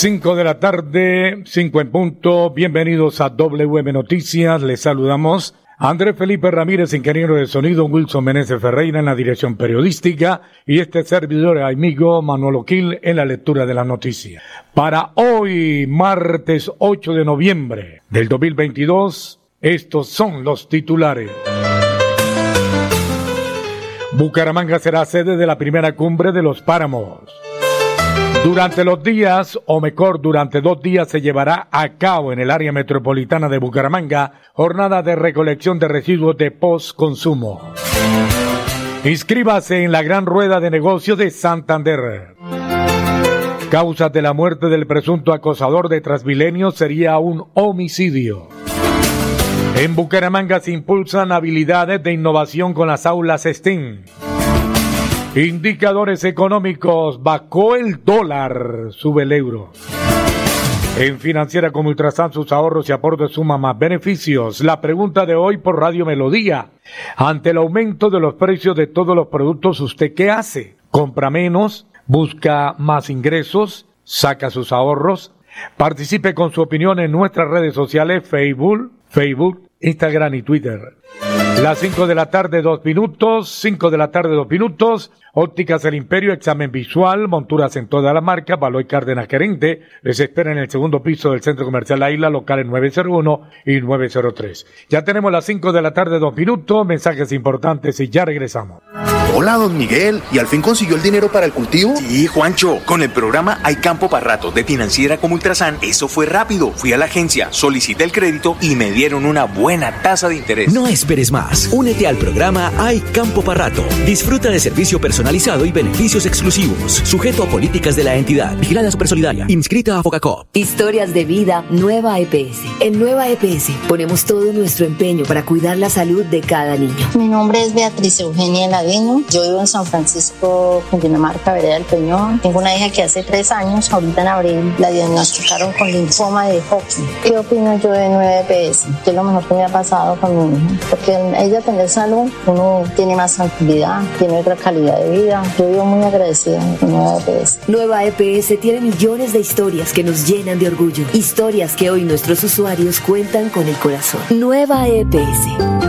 5 de la tarde, 5 en punto. Bienvenidos a WM Noticias. Les saludamos. Andrés Felipe Ramírez, ingeniero de sonido, Wilson Meneses Ferreira en la dirección periodística y este servidor amigo Manuel Oquil en la lectura de la noticia. Para hoy, martes 8 de noviembre del 2022, estos son los titulares. Bucaramanga será sede de la primera cumbre de los páramos. Durante los días, o mejor, durante dos días se llevará a cabo en el área metropolitana de Bucaramanga jornada de recolección de residuos de post-consumo. Inscríbase en la gran rueda de negocios de Santander. Causas de la muerte del presunto acosador de Transmilenio sería un homicidio. En Bucaramanga se impulsan habilidades de innovación con las aulas STEAM. Indicadores económicos, bajó el dólar, sube el euro. En Financiera como Ultrasan sus ahorros y aportes suman más beneficios. La pregunta de hoy por Radio Melodía. Ante el aumento de los precios de todos los productos, ¿usted qué hace? ¿Compra menos? ¿Busca más ingresos? ¿Saca sus ahorros? Participe con su opinión en nuestras redes sociales Facebook, Facebook, Instagram y Twitter. Las 5 de la tarde, dos minutos. 5 de la tarde, dos minutos. Ópticas del Imperio, examen visual, monturas en toda la marca, Baloy Cárdenas Gerente. Les espera en el segundo piso del Centro Comercial La Isla, locales 901 y 903. Ya tenemos las 5 de la tarde, dos minutos. Mensajes importantes y ya regresamos. Hola, don Miguel. ¿Y al fin consiguió el dinero para el cultivo? Sí, Juancho. Con el programa Hay Campo para Rato de Financiera como Ultrasan, eso fue rápido. Fui a la agencia, solicité el crédito y me dieron una buena tasa de interés. No esperes más. Únete al programa Hay Campo para Rato. Disfruta de servicio personalizado y beneficios exclusivos. Sujeto a políticas de la entidad. Vigilada Supersolidaria. Inscrita a Focacop. Historias de vida Nueva EPS. En Nueva EPS ponemos todo nuestro empeño para cuidar la salud de cada niño. Mi nombre es Beatriz Eugenia Ladino. Yo vivo en San Francisco, Cundinamarca, Vereda del Peñón. Tengo una hija que hace tres años, ahorita en abril, la diagnosticaron con linfoma de Hodgkin. ¿Qué opino yo de 9PS? ¿Qué es lo mejor que me ha pasado con mi hija? Porque ella tener salud, uno tiene más tranquilidad, tiene otra calidad de vida. Yo vivo muy agradecida con Nueva EPS. Nueva EPS tiene millones de historias que nos llenan de orgullo. Historias que hoy nuestros usuarios cuentan con el corazón. Nueva EPS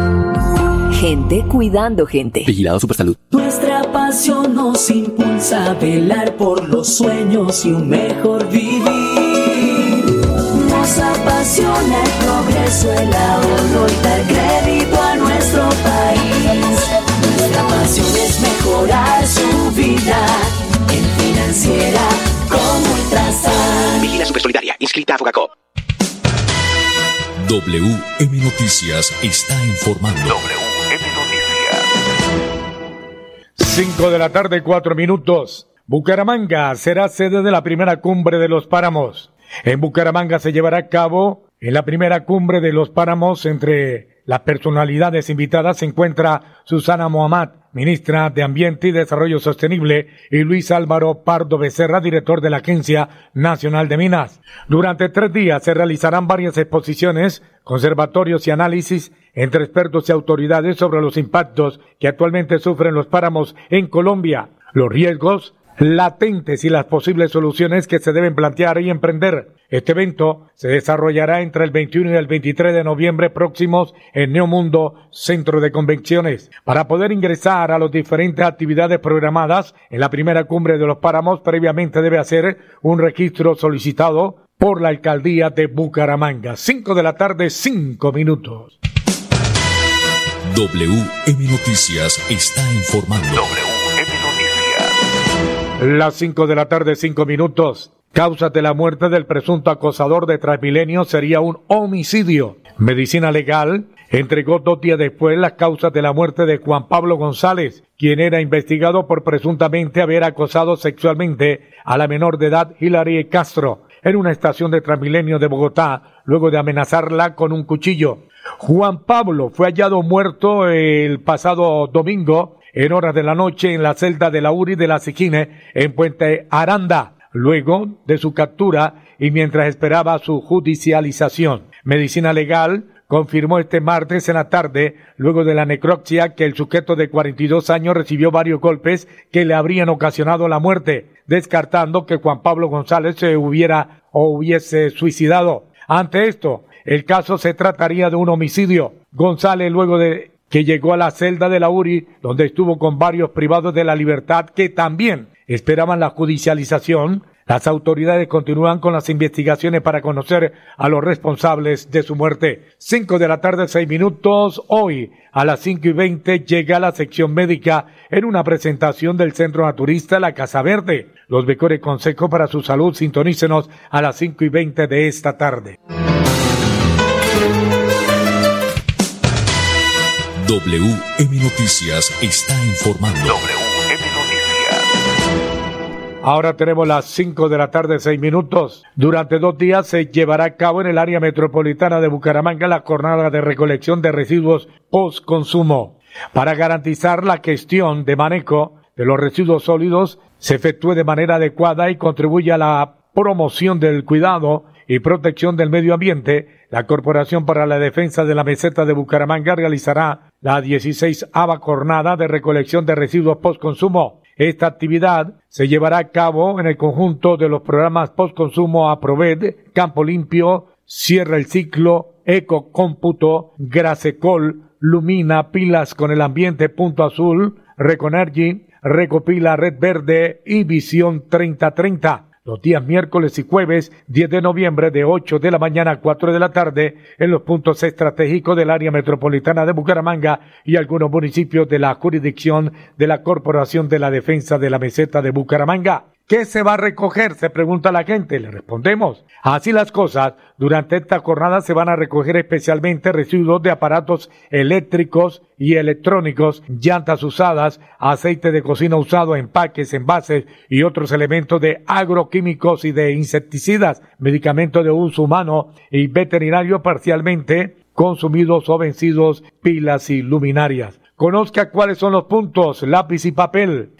gente cuidando gente. Vigilado Supersalud. Nuestra pasión nos impulsa a velar por los sueños y un mejor vivir. Nos apasiona el progreso, el ahorro y dar A. WM Noticias está informando. WM Noticias. 5 de la tarde, 4 minutos. Bucaramanga será sede de la primera cumbre de los páramos. En Bucaramanga se llevará a cabo en la primera cumbre de los páramos entre las personalidades invitadas se encuentra Susana Mohamed, ministra de Ambiente y Desarrollo Sostenible, y Luis Álvaro Pardo Becerra, director de la Agencia Nacional de Minas. Durante tres días se realizarán varias exposiciones, conservatorios y análisis entre expertos y autoridades sobre los impactos que actualmente sufren los páramos en Colombia, los riesgos, latentes y las posibles soluciones que se deben plantear y emprender. Este evento se desarrollará entre el 21 y el 23 de noviembre próximos en Neomundo Centro de Convenciones. Para poder ingresar a las diferentes actividades programadas en la primera cumbre de los páramos, previamente debe hacer un registro solicitado por la alcaldía de Bucaramanga. 5 de la tarde, 5 minutos. WM Noticias está informando. Las 5 de la tarde, 5 minutos. Causas de la muerte del presunto acosador de Transmilenio sería un homicidio. Medicina Legal entregó dos días después las causas de la muerte de Juan Pablo González, quien era investigado por presuntamente haber acosado sexualmente a la menor de edad Hilary Castro. en una estación de Transmilenio de Bogotá luego de amenazarla con un cuchillo. Juan Pablo fue hallado muerto el pasado domingo en horas de la noche en la celda de la URI de la Siquine en Puente Aranda, luego de su captura y mientras esperaba su judicialización. Medicina Legal confirmó este martes en la tarde, luego de la necropsia, que el sujeto de 42 años recibió varios golpes que le habrían ocasionado la muerte, descartando que Juan Pablo González se hubiera o hubiese suicidado. Ante esto, el caso se trataría de un homicidio. González, luego de que llegó a la celda de la URI, donde estuvo con varios privados de la libertad que también esperaban la judicialización, las autoridades continúan con las investigaciones para conocer a los responsables de su muerte. Cinco de la tarde, seis minutos. Hoy, a las cinco y veinte, llega la sección médica en una presentación del Centro Naturista La Casa Verde. Los mejores consejos para su salud, sintonícenos a las cinco y veinte de esta tarde. WM Noticias está informando. Ahora tenemos las 5 de la tarde, 6 minutos. Durante dos días se llevará a cabo en el área metropolitana de Bucaramanga la jornada de recolección de residuos post-consumo. Para garantizar la gestión de manejo de los residuos sólidos se efectúe de manera adecuada y contribuya a la promoción del cuidado y protección del medio ambiente, la Corporación para la Defensa de la Meseta de Bucaramanga realizará la 16 ava jornada de recolección de residuos post-consumo. Esta actividad se llevará a cabo en el conjunto de los programas postconsumo Aproved, Campo Limpio, Cierra el Ciclo, Eco Cómputo, Grasecol, Lumina, Pilas con el Ambiente Punto Azul, Reconergy, Recopila Red Verde y Visión 3030 los días miércoles y jueves 10 de noviembre de 8 de la mañana a 4 de la tarde en los puntos estratégicos del área metropolitana de Bucaramanga y algunos municipios de la jurisdicción de la Corporación de la Defensa de la Meseta de Bucaramanga. ¿Qué se va a recoger? Se pregunta la gente. Le respondemos. Así las cosas, durante esta jornada se van a recoger especialmente residuos de aparatos eléctricos y electrónicos, llantas usadas, aceite de cocina usado, empaques, envases y otros elementos de agroquímicos y de insecticidas, medicamentos de uso humano y veterinario parcialmente consumidos o vencidos, pilas y luminarias. Conozca cuáles son los puntos, lápiz y papel.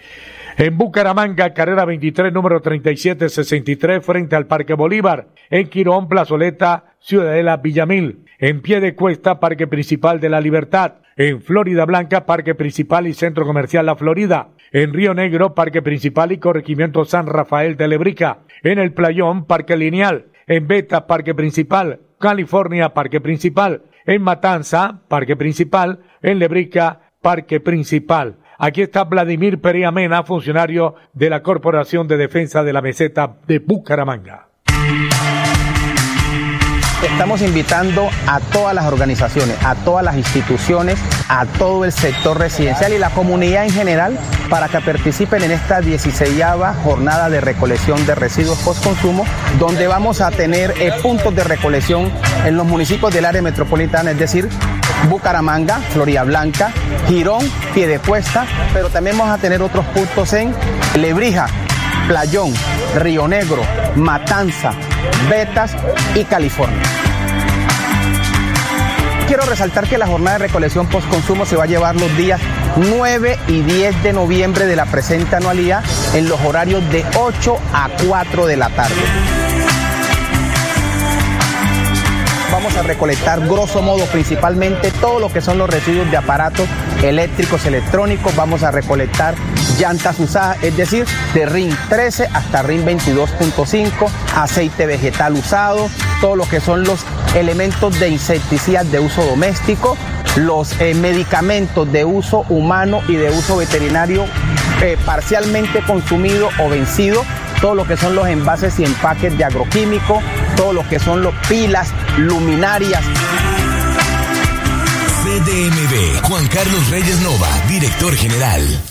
En Bucaramanga, carrera 23, número 3763, frente al Parque Bolívar. En Quirón, Plazoleta, Ciudadela, Villamil. En Pie de Cuesta, Parque Principal de la Libertad. En Florida Blanca, Parque Principal y Centro Comercial La Florida. En Río Negro, Parque Principal y Corregimiento San Rafael de Lebrica. En El Playón, Parque Lineal. En Beta, Parque Principal. California, Parque Principal. En Matanza, Parque Principal. En Lebrica, Parque Principal. Aquí está Vladimir Perea Mena, funcionario de la Corporación de Defensa de la Meseta de Bucaramanga. Estamos invitando a todas las organizaciones, a todas las instituciones, a todo el sector residencial y la comunidad en general para que participen en esta 16 jornada de recolección de residuos post-consumo, donde vamos a tener eh, puntos de recolección en los municipios del área metropolitana, es decir, Bucaramanga, Florida Blanca, Girón, Piedecuesta, pero también vamos a tener otros puntos en Lebrija, Playón, Río Negro, Matanza, Betas y California. Quiero resaltar que la jornada de recolección post-consumo se va a llevar los días 9 y 10 de noviembre de la presente anualidad en los horarios de 8 a 4 de la tarde. Vamos a recolectar grosso modo principalmente todo lo que son los residuos de aparatos eléctricos, electrónicos, vamos a recolectar llantas usadas, es decir, de RIN 13 hasta RIN 22.5, aceite vegetal usado, todo lo que son los elementos de insecticidas de uso doméstico, los eh, medicamentos de uso humano y de uso veterinario eh, parcialmente consumido o vencido, todo lo que son los envases y empaques de agroquímico, todo lo que son los pilas, luminarias. CDMB, Juan Carlos Reyes Nova, director general.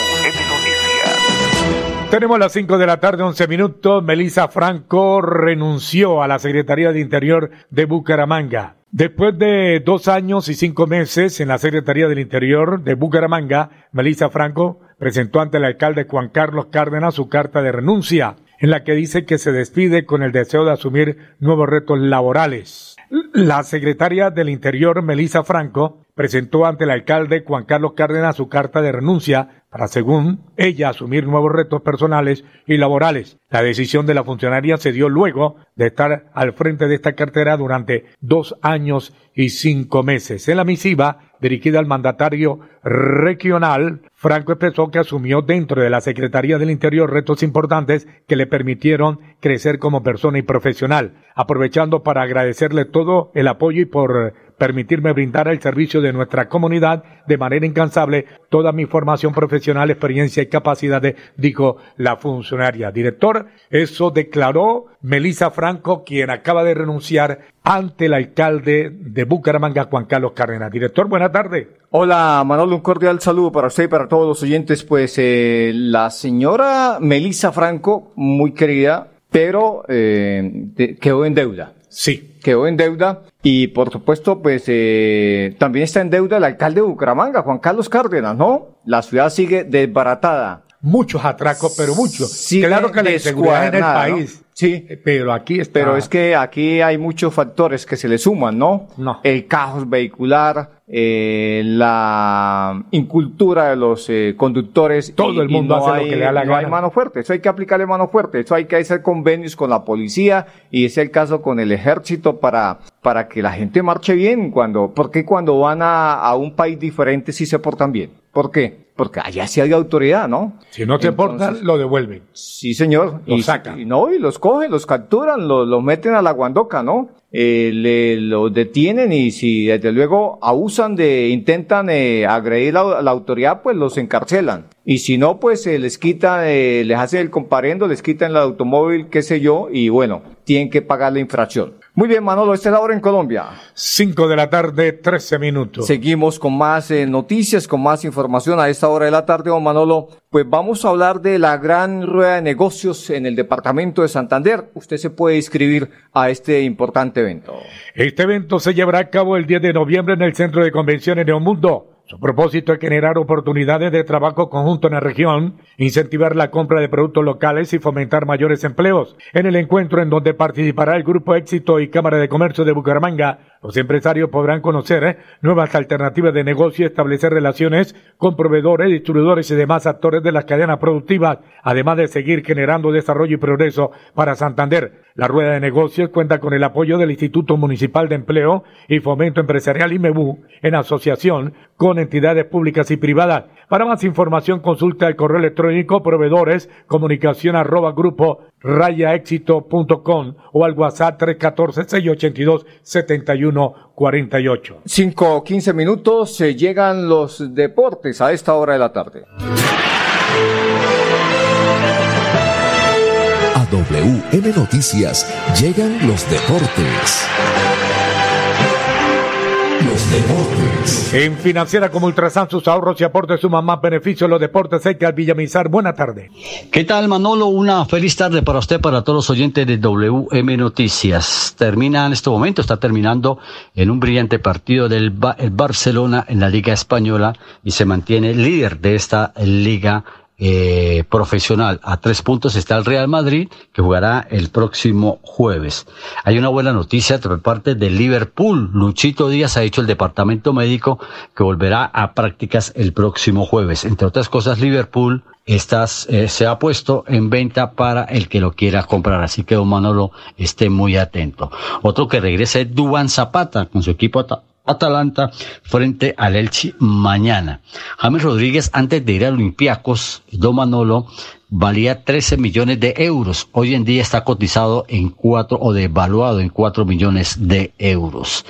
Tenemos las 5 de la tarde, 11 minutos. Melissa Franco renunció a la Secretaría de Interior de Bucaramanga. Después de dos años y cinco meses en la Secretaría del Interior de Bucaramanga, Melissa Franco presentó ante el alcalde Juan Carlos Cárdenas su carta de renuncia, en la que dice que se despide con el deseo de asumir nuevos retos laborales. La secretaria del Interior, Melissa Franco, presentó ante el alcalde Juan Carlos Cárdenas su carta de renuncia para, según ella, asumir nuevos retos personales y laborales. La decisión de la funcionaria se dio luego de estar al frente de esta cartera durante dos años y cinco meses. En la misiva, dirigida al mandatario regional, Franco expresó que asumió dentro de la Secretaría del Interior retos importantes que le permitieron crecer como persona y profesional, aprovechando para agradecerle todo el apoyo y por permitirme brindar el servicio de nuestra comunidad de manera incansable toda mi formación profesional, experiencia y capacidades, dijo la funcionaria. Director, eso declaró Melisa Franco, quien acaba de renunciar ante el alcalde de Bucaramanga, Juan Carlos Cárdenas. Director, buenas tardes. Hola Manolo, un cordial saludo para usted y para todos los oyentes. Pues eh, la señora Melisa Franco, muy querida, pero eh, quedó en deuda. Sí. Quedó en deuda y por supuesto pues eh, también está en deuda el alcalde de Bucaramanga, Juan Carlos Cárdenas, ¿no? La ciudad sigue desbaratada. Muchos atracos, pero muchos. claro que la inseguridad en el país. Sí. Pero aquí está. Pero es que aquí hay muchos factores que se le suman, ¿no? No. El caos vehicular, eh, la incultura de los eh, conductores. Todo el mundo hace hay, lo que le da la no gana. hay mano fuerte. Eso hay que aplicarle mano fuerte. Eso hay que hacer convenios con la policía y es el caso con el ejército para, para que la gente marche bien cuando, porque cuando van a, a un país diferente sí se portan bien. ¿Por qué? Porque allá sí hay autoridad, ¿no? Si no te portan, lo devuelven. Sí, señor. Los y, sacan. y no, y los cogen, los capturan, los, los meten a la guandoca, ¿no? Eh, le, los detienen y si desde luego abusan de, intentan eh, agredir a la autoridad, pues los encarcelan. Y si no, pues se les quita, eh, les hacen el comparendo, les quitan el automóvil, qué sé yo, y bueno, tienen que pagar la infracción. Muy bien, Manolo, esta es la hora en Colombia. 5 de la tarde, 13 minutos. Seguimos con más eh, noticias, con más información a esta hora de la tarde, don Manolo. Pues vamos a hablar de la gran rueda de negocios en el departamento de Santander. Usted se puede inscribir a este importante evento. Este evento se llevará a cabo el 10 de noviembre en el Centro de Convenciones de Mundo. Su propósito es generar oportunidades de trabajo conjunto en la región, incentivar la compra de productos locales y fomentar mayores empleos. En el encuentro en donde participará el Grupo Éxito y Cámara de Comercio de Bucaramanga, los empresarios podrán conocer eh, nuevas alternativas de negocio y establecer relaciones con proveedores, distribuidores y demás actores de las cadenas productivas, además de seguir generando desarrollo y progreso para Santander. La rueda de negocios cuenta con el apoyo del Instituto Municipal de Empleo y Fomento Empresarial IMEBU en asociación con entidades públicas y privadas. Para más información consulta el correo electrónico proveedores comunicación arroba grupo rayaéxito.com o al WhatsApp 314-682-7148. 5 o 15 minutos, se llegan los deportes a esta hora de la tarde. A WM Noticias llegan los deportes. Deportes. En Financiera como Ultrasan, sus ahorros y aportes suman más beneficios. Los deportes hay que al Villamizar. Buena tarde. ¿Qué tal, Manolo? Una feliz tarde para usted, para todos los oyentes de WM Noticias. Termina en este momento, está terminando en un brillante partido del Ba- el Barcelona en la Liga Española y se mantiene líder de esta liga eh, profesional. A tres puntos está el Real Madrid, que jugará el próximo jueves. Hay una buena noticia por parte de Liverpool. Luchito Díaz ha dicho el departamento médico que volverá a prácticas el próximo jueves. Entre otras cosas, Liverpool estas, eh, se ha puesto en venta para el que lo quiera comprar. Así que don Manolo esté muy atento. Otro que regresa es Duan Zapata con su equipo Atalanta frente al Elche mañana. James Rodríguez antes de ir a Olympiacos, don Manolo, valía 13 millones de euros. Hoy en día está cotizado en cuatro o devaluado en 4 millones de euros.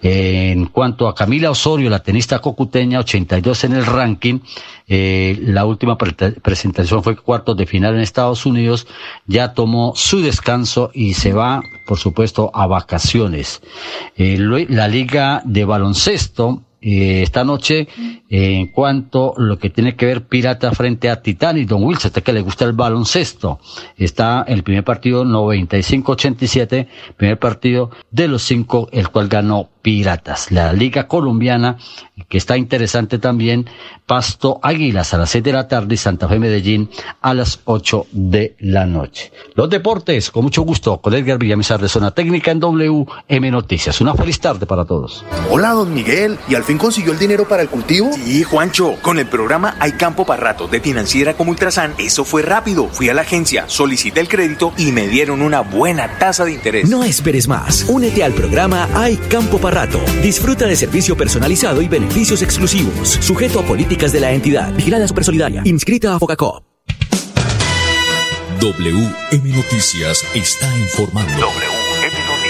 En cuanto a Camila Osorio, la tenista cocuteña, 82 en el ranking. Eh, la última presentación fue cuartos de final en Estados Unidos. Ya tomó su descanso y se va, por supuesto, a vacaciones. Eh, la liga de baloncesto eh, esta noche en cuanto lo que tiene que ver Pirata frente a Titán y Don Wilson, que le gusta el baloncesto. Está el primer partido 95-87, primer partido de los cinco, el cual ganó Piratas. La Liga Colombiana, que está interesante también, Pasto Águilas a las 6 de la tarde y Santa Fe Medellín a las 8 de la noche. Los deportes, con mucho gusto, con Edgar Villamizar de Zona Técnica en WM Noticias. Una feliz tarde para todos. Hola, don Miguel. ¿Y al fin consiguió el dinero para el cultivo? Sí, Juancho. Con el programa Hay Campo para Rato de Financiera como Ultrasan, eso fue rápido. Fui a la agencia, solicité el crédito y me dieron una buena tasa de interés. No esperes más. Únete al programa Hay Campo para Disfruta de servicio personalizado y beneficios exclusivos. Sujeto a políticas de la entidad. Vigilada Supersolidaria. Inscrita a Focacop. WM Noticias está informando. WM Noticias.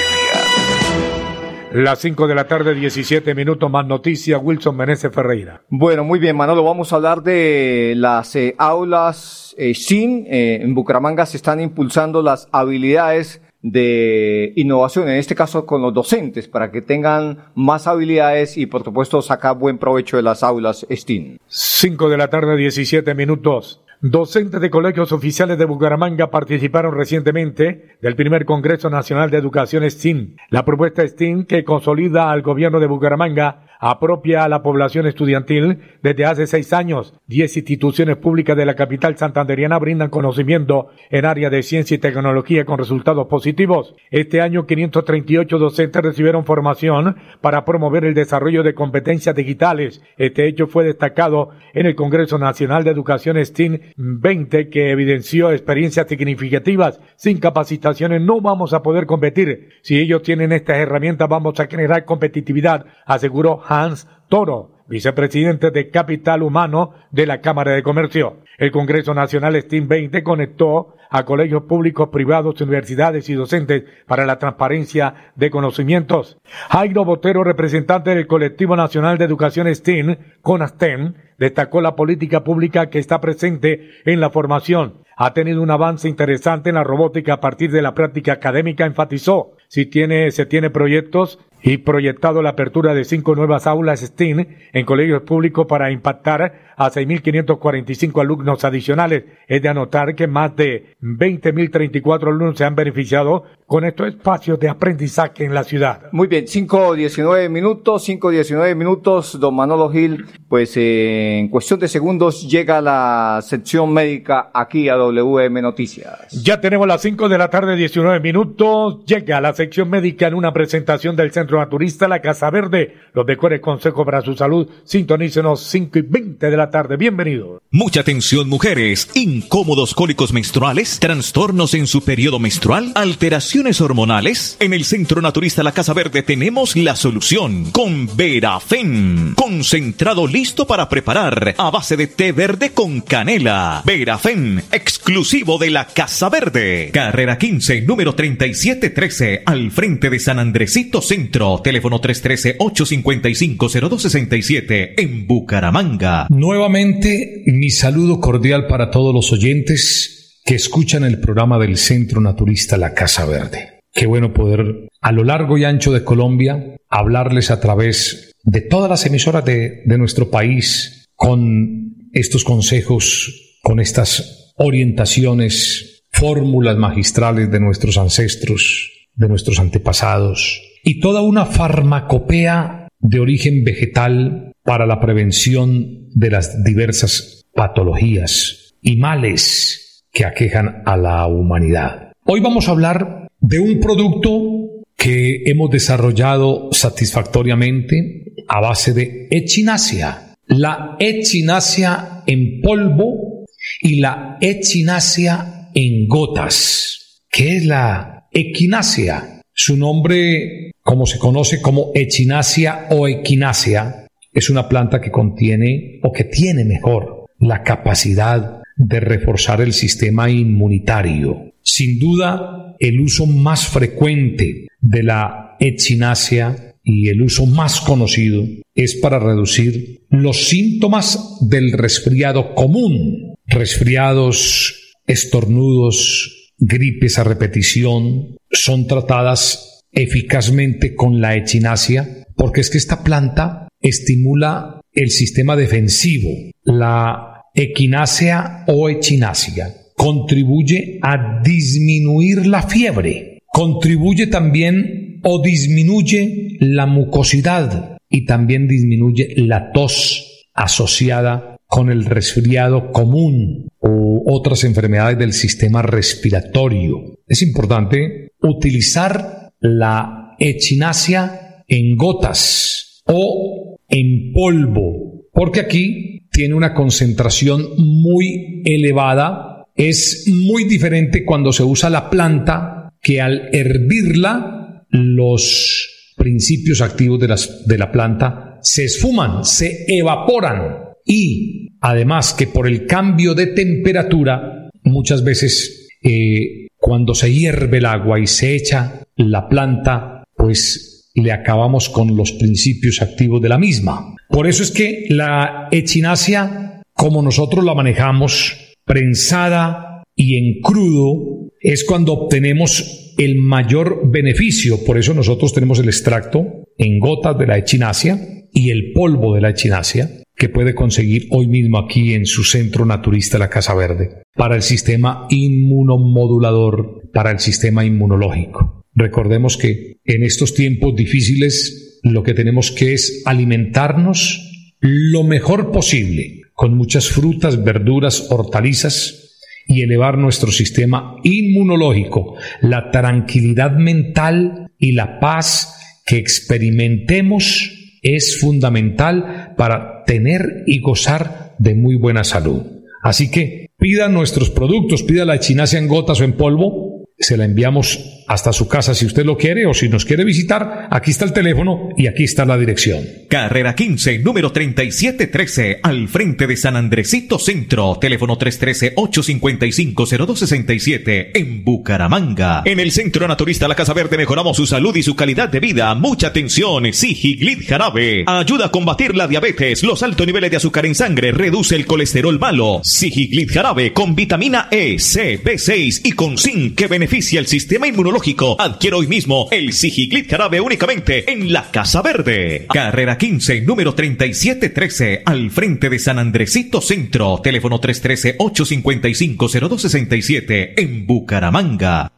Las 5 de la tarde, 17 minutos más noticias. Wilson Meneses Ferreira. Bueno, muy bien, Manolo. Vamos a hablar de las eh, aulas eh, SIN. Eh, en Bucaramanga se están impulsando las habilidades de innovación, en este caso con los docentes, para que tengan más habilidades y por supuesto sacar buen provecho de las aulas STEAM. 5 de la tarde, 17 minutos. Docentes de colegios oficiales de Bucaramanga participaron recientemente del primer Congreso Nacional de Educación STEAM. La propuesta STEAM que consolida al gobierno de Bucaramanga apropia a la población estudiantil desde hace seis años. Diez instituciones públicas de la capital santanderiana brindan conocimiento en área de ciencia y tecnología con resultados positivos. Este año 538 docentes recibieron formación para promover el desarrollo de competencias digitales. Este hecho fue destacado en el Congreso Nacional de Educación STEAM 20 que evidenció experiencias significativas. Sin capacitaciones no vamos a poder competir. Si ellos tienen estas herramientas vamos a generar competitividad, aseguró Hans Toro, vicepresidente de Capital Humano de la Cámara de Comercio. El Congreso Nacional STEAM 20 conectó a colegios públicos, privados, universidades y docentes para la transparencia de conocimientos. Jairo Botero, representante del Colectivo Nacional de Educación STEAM, CONASTEM, destacó la política pública que está presente en la formación. Ha tenido un avance interesante en la robótica a partir de la práctica académica, enfatizó. Si tiene, se tiene proyectos y proyectado la apertura de cinco nuevas aulas STEAM en colegios públicos para impactar a 6.545 alumnos adicionales. Es de anotar que más de 20.034 alumnos se han beneficiado con estos espacios de aprendizaje en la ciudad. Muy bien, 5.19 minutos, 5.19 minutos, don Manolo Gil, pues eh, en cuestión de segundos llega la sección médica aquí a WM Noticias. Ya tenemos las 5 de la tarde, 19 minutos, llega la sección médica en una presentación del Centro Naturista La Casa Verde. Los mejores consejos para su salud, sintonícenos 5 y 20 de la tarde. Bienvenido. Mucha atención, mujeres. Incómodos cólicos menstruales, trastornos en su periodo menstrual, alteraciones hormonales. En el Centro Naturista La Casa Verde tenemos la solución con Verafen. Concentrado listo para preparar a base de té verde con canela. Verafen, exclusivo de la Casa Verde. Carrera 15, número 3713, al frente de San Andresito Centro. Teléfono 313-855-0267 en Bucaramanga. Nuevamente, mi saludo cordial para todos los oyentes que escuchan el programa del Centro Naturista La Casa Verde. Qué bueno poder a lo largo y ancho de Colombia hablarles a través de todas las emisoras de, de nuestro país con estos consejos, con estas orientaciones, fórmulas magistrales de nuestros ancestros, de nuestros antepasados y toda una farmacopea de origen vegetal para la prevención de las diversas patologías. y males que aquejan a la humanidad. Hoy vamos a hablar de un producto que hemos desarrollado satisfactoriamente a base de echinacia. La echinacia en polvo y la echinacia en gotas. ¿Qué es la equinacia? Su nombre, como se conoce como echinacia o equinacia, es una planta que contiene o que tiene mejor la capacidad de reforzar el sistema inmunitario. Sin duda, el uso más frecuente de la echinacea y el uso más conocido es para reducir los síntomas del resfriado común, resfriados, estornudos, gripes a repetición, son tratadas eficazmente con la echinacea porque es que esta planta estimula el sistema defensivo, la equinácea o echinacea contribuye a disminuir la fiebre, contribuye también o disminuye la mucosidad y también disminuye la tos asociada con el resfriado común o otras enfermedades del sistema respiratorio. Es importante utilizar la echinacea en gotas o en polvo, porque aquí tiene una concentración muy elevada es muy diferente cuando se usa la planta que al hervirla los principios activos de, de la planta se esfuman, se evaporan y además que por el cambio de temperatura muchas veces eh, cuando se hierve el agua y se echa la planta pues le acabamos con los principios activos de la misma. Por eso es que la echinacia, como nosotros la manejamos, prensada y en crudo es cuando obtenemos el mayor beneficio. Por eso nosotros tenemos el extracto en gotas de la echinacia y el polvo de la echinacia que puede conseguir hoy mismo aquí en su centro naturista La Casa Verde para el sistema inmunomodulador, para el sistema inmunológico. Recordemos que en estos tiempos difíciles lo que tenemos que es alimentarnos lo mejor posible con muchas frutas, verduras, hortalizas y elevar nuestro sistema inmunológico, la tranquilidad mental y la paz que experimentemos es fundamental para tener y gozar de muy buena salud. Así que pida nuestros productos, pida la echinacia en gotas o en polvo, se la enviamos hasta su casa si usted lo quiere o si nos quiere visitar. Aquí está el teléfono y aquí está la dirección. Carrera 15, número 3713, al frente de San Andresito Centro. Teléfono 313-855-0267 en Bucaramanga. En el Centro Naturista La Casa Verde mejoramos su salud y su calidad de vida. Mucha atención. Sigiglit Jarabe. Ayuda a combatir la diabetes, los altos niveles de azúcar en sangre, reduce el colesterol malo. Sigiglit Jarabe con vitamina E, C, B6 y con zinc que beneficia el sistema inmunológico Adquiere hoy mismo el Sigiclit Jarabe únicamente en la Casa Verde. Carrera 15, número 3713, al frente de San Andresito Centro. Teléfono 313-855-0267 en Bucaramanga.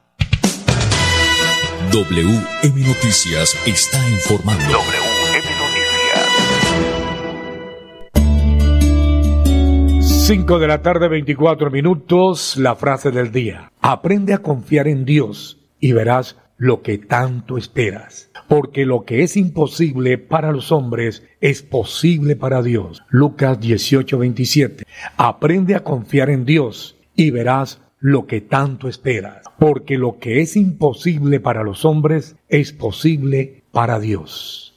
WM Noticias está informando. WM Noticias. 5 de la tarde, 24 minutos, la frase del día. Aprende a confiar en Dios y verás lo que tanto esperas. Porque lo que es imposible para los hombres es posible para Dios. Lucas 18:27. Aprende a confiar en Dios y verás lo que tanto esperas. Porque lo que es imposible para los hombres es posible para Dios.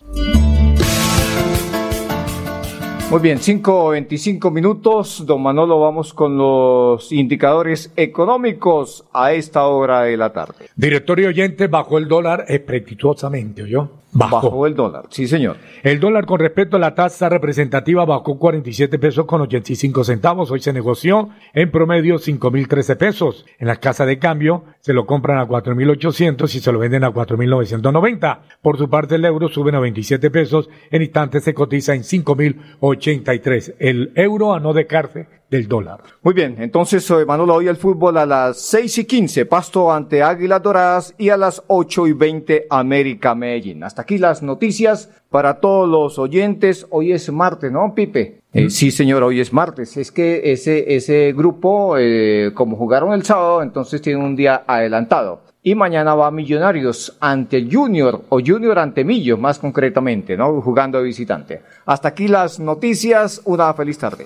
Muy bien, 5.25 minutos. Don Manolo, vamos con los indicadores económicos a esta hora de la tarde. Directorio oyente bajó el dólar estrepitosamente, ¿oyó? Bajó. el dólar, sí señor. El dólar con respecto a la tasa representativa bajó 47 pesos con 85 centavos. Hoy se negoció en promedio 5.013 pesos. En la casa de cambio se lo compran a 4.800 y se lo venden a 4.990. Por su parte el euro sube 97 pesos. En instantes se cotiza en 5.083. El euro a no dejarse del dólar. Muy bien, entonces eh, Manolo, hoy el fútbol a las 6 y 15, Pasto ante Águilas Doradas y a las 8 y 20 América Medellín. Hasta aquí las noticias para todos los oyentes. Hoy es martes, ¿no, Pipe? Eh, sí, señor, hoy es martes. Es que ese, ese grupo, eh, como jugaron el sábado, entonces tiene un día adelantado. Y mañana va Millonarios ante Junior o Junior ante Millo, más concretamente, ¿no? Jugando de visitante. Hasta aquí las noticias. Una feliz tarde.